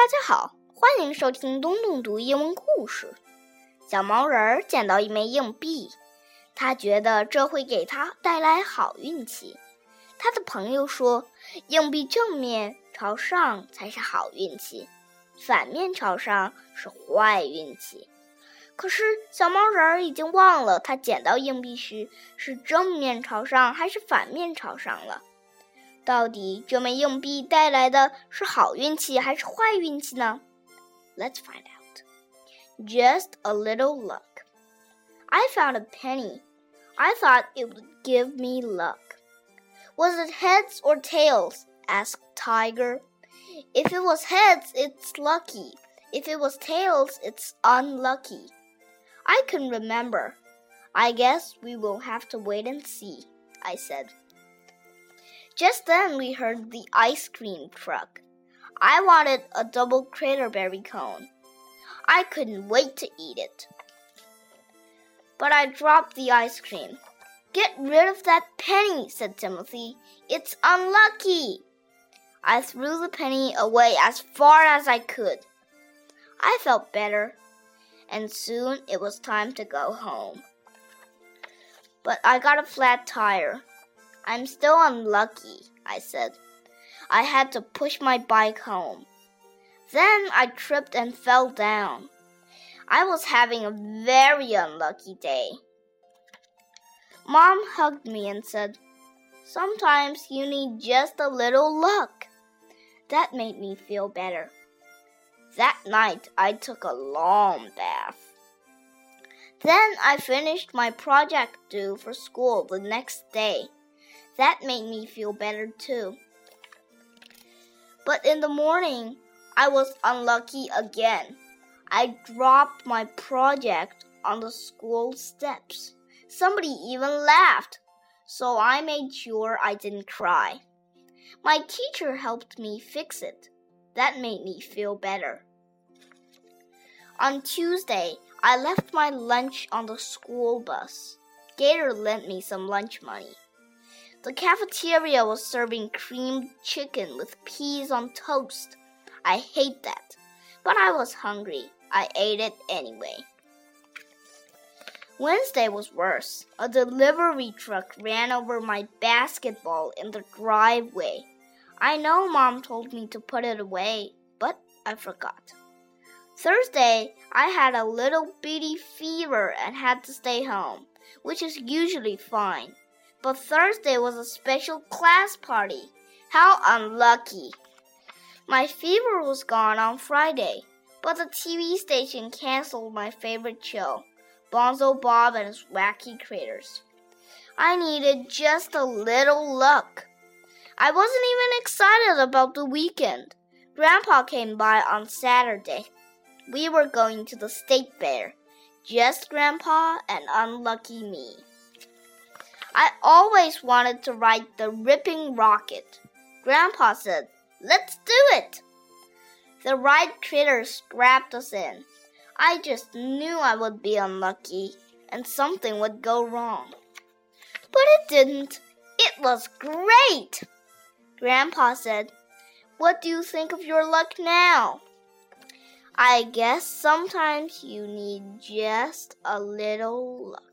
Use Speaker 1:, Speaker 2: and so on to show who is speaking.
Speaker 1: 大家好，欢迎收听东东读英文故事。小毛人儿捡到一枚硬币，他觉得这会给他带来好运气。他的朋友说，硬币正面朝上才是好运气，反面朝上是坏运气。可是小毛人儿已经忘了，他捡到硬币时是正面朝上还是反面朝上了。到底这枚硬币带来的是好运气还是坏运气呢？Let's find out.
Speaker 2: Just a little luck.
Speaker 1: I found a penny. I thought it would give me luck.
Speaker 2: Was it heads or tails? asked Tiger.
Speaker 1: If it was heads, it's lucky. If it was tails, it's unlucky.
Speaker 2: I can remember. I guess we will have to wait and see, I said.
Speaker 1: Just then we heard the ice cream truck. I wanted a double craterberry cone. I couldn't wait to eat it. But I dropped the ice cream.
Speaker 2: Get rid of that penny, said Timothy. It's unlucky.
Speaker 1: I threw the penny away as far as I could. I felt better, and soon it was time to go home. But I got a flat tire. I'm still unlucky, I said. I had to push my bike home. Then I tripped and fell down. I was having a very unlucky day. Mom hugged me and said, Sometimes you need just a little luck. That made me feel better. That night I took a long bath. Then I finished my project due for school the next day. That made me feel better too. But in the morning, I was unlucky again. I dropped my project on the school steps. Somebody even laughed, so I made sure I didn't cry. My teacher helped me fix it. That made me feel better. On Tuesday, I left my lunch on the school bus. Gator lent me some lunch money. The cafeteria was serving creamed chicken with peas on toast. I hate that, but I was hungry. I ate it anyway. Wednesday was worse. A delivery truck ran over my basketball in the driveway. I know mom told me to put it away, but I forgot. Thursday, I had a little bitty fever and had to stay home, which is usually fine. But Thursday was a special class party. How unlucky! My fever was gone on Friday, but the TV station canceled my favorite show, Bonzo Bob and his Wacky Critters. I needed just a little luck. I wasn't even excited about the weekend. Grandpa came by on Saturday. We were going to the state fair. Just Grandpa and unlucky me. I always wanted to ride the ripping rocket. Grandpa said, Let's do it! The ride critters strapped us in. I just knew I would be unlucky and something would go wrong. But it didn't. It was great! Grandpa said, What do you think of your luck now? I guess sometimes you need just a little luck.